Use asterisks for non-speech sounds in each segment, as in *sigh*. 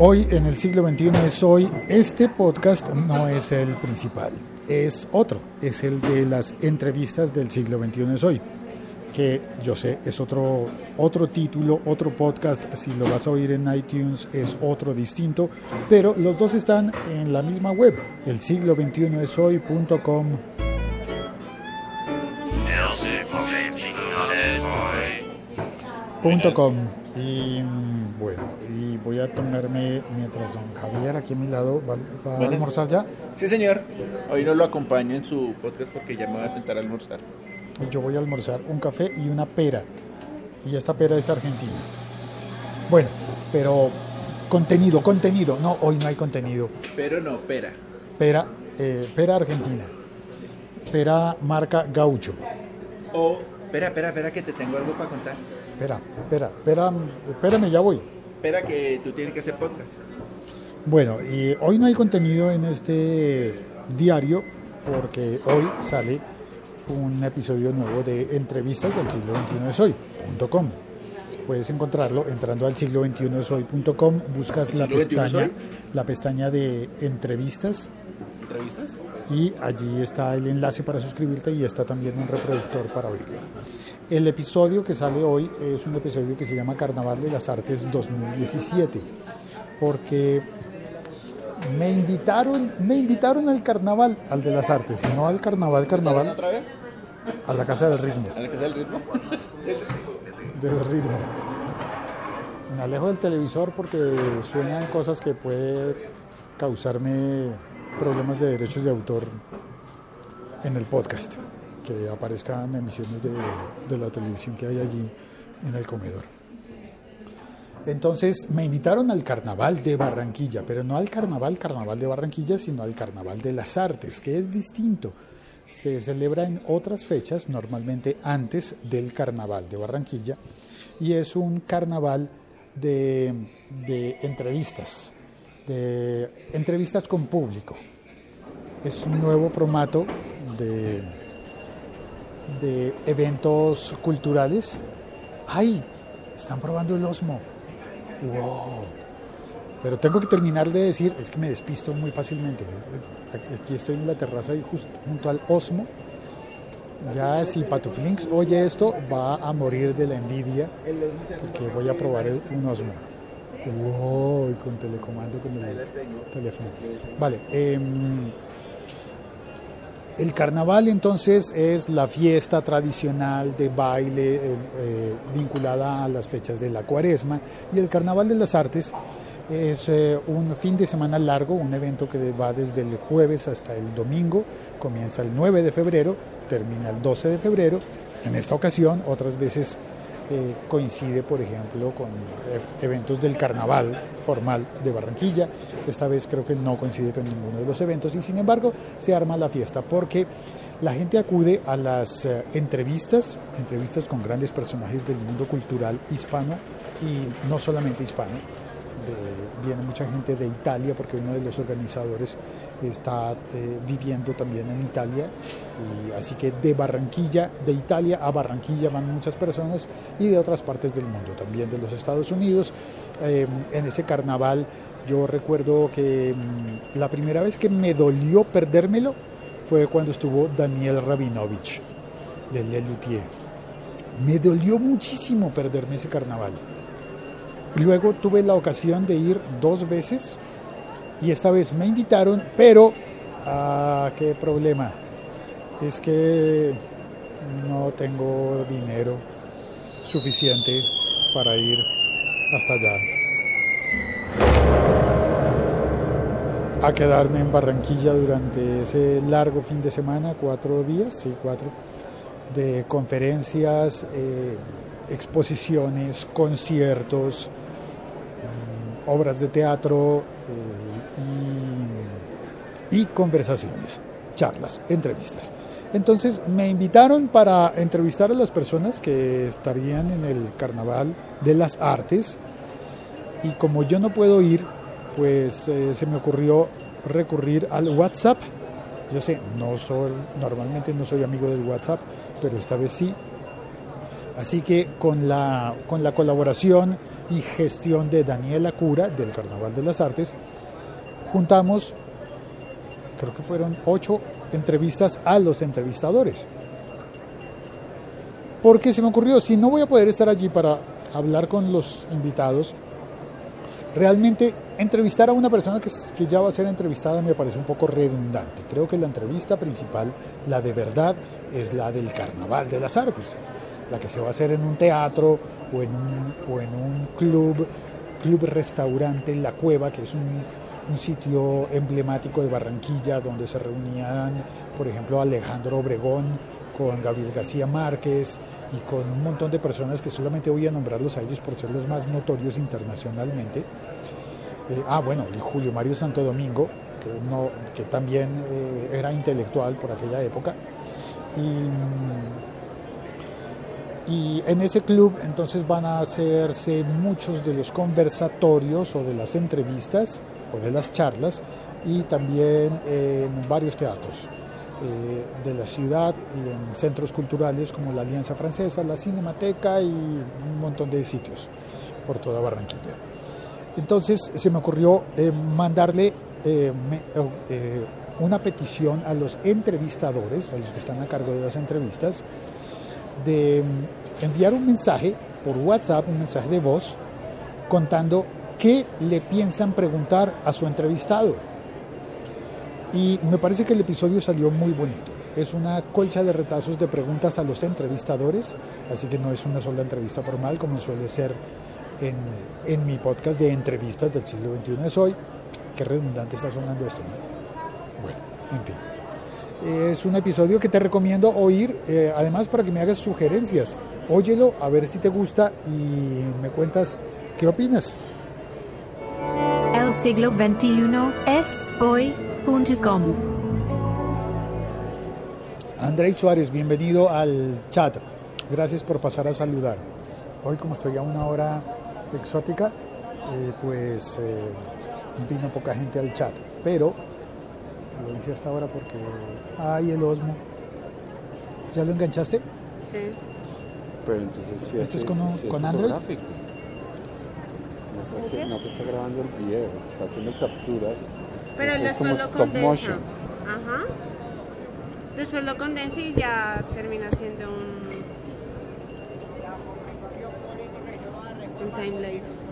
Hoy en el siglo XXI es hoy, este podcast no es el principal, es otro, es el de las entrevistas del siglo XXI es hoy, que yo sé es otro, otro título, otro podcast, si lo vas a oír en iTunes es otro distinto, pero los dos están en la misma web, el siglo XXI es hoy.com. .com. Y bueno y voy a tomarme mientras don Javier aquí a mi lado va, va a almorzar ya Sí, señor. Hoy no lo acompaño en su podcast porque ya me voy a sentar a almorzar. y yo voy a almorzar un café y una pera. Y esta pera es argentina. Bueno pero contenido contenido. No hoy no hay contenido. Pero no, pera. pera eh, pera argentina. Pera marca gaucho. O, espera, espera, espera, que te tengo algo para contar. espera espera espera espérame ya voy Espera que tú tienes que hacer podcast. Bueno, y hoy no hay contenido en este diario porque hoy sale un episodio nuevo de entrevistas del siglo XXI es hoy.com. Puedes encontrarlo entrando al siglo XXI es hoy.com, buscas ¿El la pestaña, la pestaña de entrevistas ¿Entrevistas? Y allí está el enlace para suscribirte y está también un reproductor para oírlo. El episodio que sale hoy es un episodio que se llama Carnaval de las Artes 2017, porque me invitaron, me invitaron al carnaval, al de las artes, no al carnaval, carnaval, ¿Otra vez? a la casa del ritmo, ¿A la que sea el ritmo? del ritmo. Me alejo del televisor porque suenan cosas que puede causarme problemas de derechos de autor en el podcast, que aparezcan emisiones de, de la televisión que hay allí en el comedor. Entonces me invitaron al carnaval de Barranquilla, pero no al carnaval, carnaval de Barranquilla, sino al carnaval de las artes, que es distinto. Se celebra en otras fechas, normalmente antes del carnaval de Barranquilla, y es un carnaval de, de entrevistas, de entrevistas con público. Es un nuevo formato de, de eventos culturales. ¡Ay! Están probando el Osmo. ¡Wow! Pero tengo que terminar de decir, es que me despisto muy fácilmente. Aquí estoy en la terraza y justo junto al Osmo. Ya si Patuflinks oye esto, va a morir de la envidia porque voy a probar un Osmo. Con telecomando con el teléfono. Vale. em, el carnaval entonces es la fiesta tradicional de baile eh, eh, vinculada a las fechas de la cuaresma y el carnaval de las artes es eh, un fin de semana largo, un evento que va desde el jueves hasta el domingo, comienza el 9 de febrero, termina el 12 de febrero. En esta ocasión, otras veces coincide, por ejemplo, con eh, eventos del carnaval formal de Barranquilla. Esta vez creo que no coincide con ninguno de los eventos y sin embargo se arma la fiesta porque la gente acude a las eh, entrevistas, entrevistas con grandes personajes del mundo cultural hispano y no solamente hispano. Viene mucha gente de Italia porque uno de los organizadores está eh, viviendo también en Italia así que de Barranquilla, de Italia a Barranquilla van muchas personas y de otras partes del mundo, también de los Estados Unidos. Eh, en ese carnaval yo recuerdo que mm, la primera vez que me dolió perdérmelo fue cuando estuvo Daniel Rabinovich de Le Luthier. Me dolió muchísimo perderme ese carnaval. Luego tuve la ocasión de ir dos veces y esta vez me invitaron, pero ah, qué problema. Es que no tengo dinero suficiente para ir hasta allá. A quedarme en Barranquilla durante ese largo fin de semana, cuatro días, sí, cuatro, de conferencias, eh, exposiciones, conciertos, mm, obras de teatro eh, y, conversaciones, charlas, entrevistas. Entonces me invitaron para entrevistar a las personas que estarían en el Carnaval de las Artes y como yo no puedo ir, pues eh, se me ocurrió recurrir al WhatsApp. Yo sé, no soy, normalmente no soy amigo del WhatsApp, pero esta vez sí. Así que con la, con la colaboración y gestión de Daniela Cura del Carnaval de las Artes, juntamos, creo que fueron ocho entrevistas a los entrevistadores. Porque se me ocurrió, si no voy a poder estar allí para hablar con los invitados, realmente entrevistar a una persona que, que, ya va a ser entrevistada me parece un poco redundante. Creo que la entrevista principal, la de verdad, es la del Carnaval de las Artes, la que se va a hacer en un teatro o en un, o en un club, club restaurante en La Cueva, que es un, un sitio emblemático de Barranquilla donde se reunían, por ejemplo, Alejandro Obregón con Gabriel García Márquez y con un montón de personas que solamente voy a nombrarlos a ellos por ser los más notorios internacionalmente. Eh, ah, bueno, y Julio Mario Santo Domingo, que, que también eh, era intelectual por aquella época. Y, y, en ese club entonces van a hacerse muchos de los conversatorios o de las entrevistas o de las charlas y también en varios teatros eh, de la ciudad y en centros culturales como la Alianza Francesa, la Cinemateca y un montón de sitios por toda Barranquilla. Entonces se me ocurrió eh, mandarle eh, me, eh, una petición a los entrevistadores, a los que están a cargo de las entrevistas, de enviar un mensaje por WhatsApp, un mensaje de voz, contando qué le piensan preguntar a su entrevistado. Y me parece que el episodio salió muy bonito. Es una colcha de retazos de preguntas a los entrevistadores, así que no es una sola entrevista formal como suele ser en, en, mi podcast de entrevistas del siglo XXI es hoy. Qué redundante está sonando esto, ¿no? Bueno, en fin. Es un episodio que te recomiendo oír, eh, además para que me hagas sugerencias. Óyelo, a ver si te gusta y me cuentas qué opinas. Siglo XXI es hoy.com. Andrés Suárez, bienvenido al chat. Gracias por pasar a saludar. Hoy como estoy a una hora exótica, eh, pues eh, vino poca gente al chat, pero lo hice hasta ahora porque ay el Osmo ¿ya lo enganchaste? Sí. Pero entonces sí ¿Este es con, sí es con Android? fotográfico. No, está haci- no te está grabando el video, está haciendo capturas. Pero Eso él es como después lo stop condensa. motion. Ajá. Después lo condensa y ya termina siendo un. Un timelapse.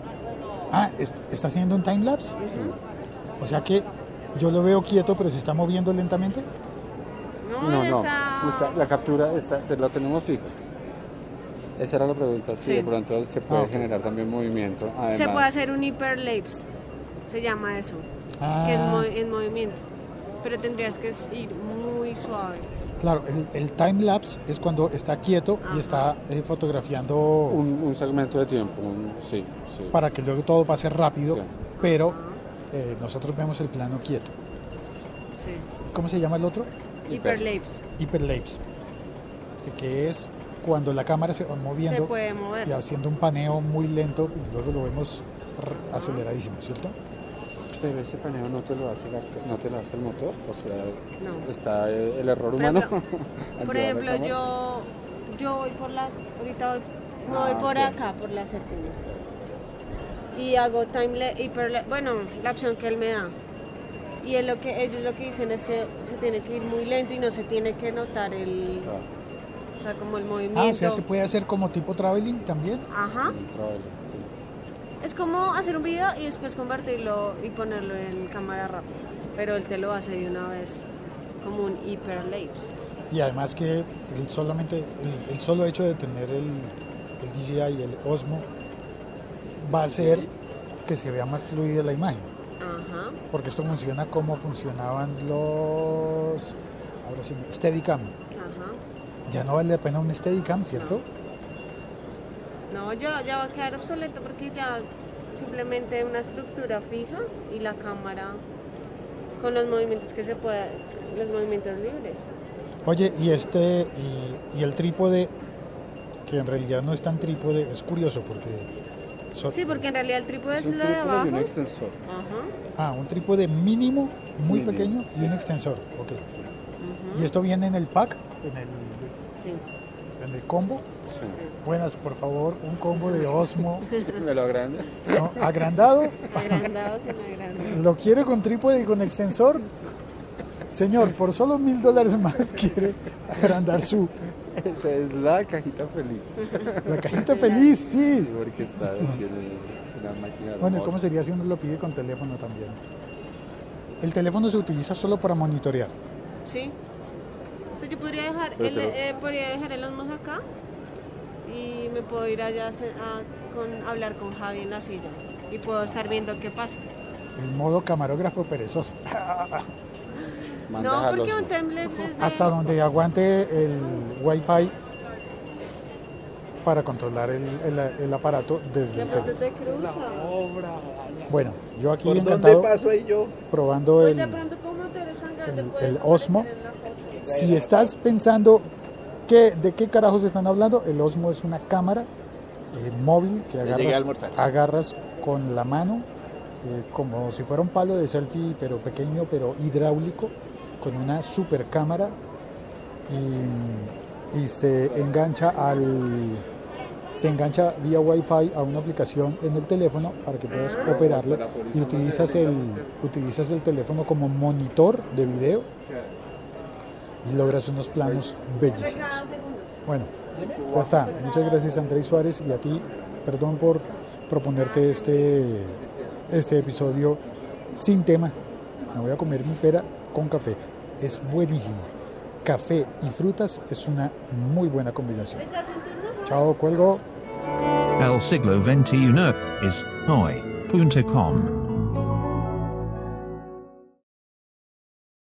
Ah, ¿est- ¿está haciendo un timelapse? O sea que yo lo veo quieto pero se está moviendo lentamente. No, No, él no, está- está- la captura está, te la tenemos fijo. Esa era la pregunta, si Sí. de pronto se puede Ah, generar también movimiento. Además, Se puede hacer un hyperlapse. Se llama eso. Ah, Que es mo- en movimiento. Pero tendrías que ir muy suave. claro, el, el timelapse es cuando está quieto y está eh, fotografiando un, un segmento de tiempo, un- sí, sí. para que luego todo pase rápido, Sí. pero eh, nosotros vemos el plano quieto. Sí. ¿Cómo se llama el otro? Hyperlapse. Hyperlapse, que es cuando la cámara se va Se moviendo puede mover. y haciendo un paneo muy lento y luego lo vemos aceleradísimo, ¿cierto? Pero ese paneo no te lo hace, la- no te lo hace el motor, o sea, No. está el error Por humano. ejemplo- *laughs* Por ejemplo, yo, yo voy por la, ahorita voy, Ah, por acá, por la séptima. Y hago time hiper, bueno, la opción que él me da. Y es lo que ellos lo que dicen es que se tiene que ir muy lento y no se tiene que notar el, Claro, sea, como el Ah, movimiento. o sea, se puede hacer como tipo traveling también. Ajá. sí. Es como hacer un video y después convertirlo y ponerlo en cámara rápida. Pero él te lo hace de una vez, como un hyperlapse. Y además que el, solamente, el, el solo hecho de tener el, el DJI y el Osmo va a hacer que se vea más fluida la imagen. Ajá. Porque esto funciona como funcionaban los ahora sí, Steadicam. Ya no vale la pena un Steadicam, ¿cierto? No, ya, ya va a quedar obsoleto porque ya simplemente una estructura fija y la cámara con los movimientos que se pueda, los movimientos libres. Oye, y este y, y el trípode que en realidad no es tan trípode, es curioso porque so- Sí, porque en realidad el trípode Es lo de trípode y abajo. un extensor. Ajá. ah, un trípode mínimo, muy Mínimo, pequeño y un extensor. ok. Y esto viene en el pack, en el Sí. en el combo. Sí. Buenas, por favor, un combo de Osmo *laughs* ¿Me lo agrandas? ¿no? agrandado. Agrandados sin agrandar. ¿Lo quiere con trípode y con extensor? Señor, por solo mil dólares más quiere agrandar su Esa es la cajita feliz. la cajita feliz, sí. Porque está, tiene es una máquina Bueno, ¿y hermosa. cómo sería si uno lo pide con teléfono también? El teléfono se utiliza solo para monitorear. Sí. O sea, yo podría dejar, el, lo- eh, podría dejar el Osmos acá y me puedo ir allá a, se- a- con, hablar con Javi en la silla y puedo estar viendo qué pasa. El modo camarógrafo perezoso. *laughs* No, porque un template es de- Hasta donde aguante el wifi para controlar el, el- el aparato desde de el teléfono. Bueno, yo aquí ¿Por dónde encantado paso ahí yo? probando Pues el, el- el Osmo. Si estás pensando que, de qué carajos están hablando, el Osmo es una cámara eh, móvil que agarras, agarras con la mano, eh, como si fuera un palo de selfie, pero pequeño, pero hidráulico, con una super cámara y, y se engancha al se engancha vía wifi a una aplicación en el teléfono para que puedas operarlo y utilizas el utilizas el teléfono como monitor de video y logras unos planos bellísimos. Bueno, ya está. Muchas gracias Andrés Suárez y a ti, perdón por proponerte este, este episodio sin tema. Me voy a comer mi pera con café. Es buenísimo. Café y frutas es una muy buena combinación. Chao, cuelgo. El siglo XXI is hoy.com.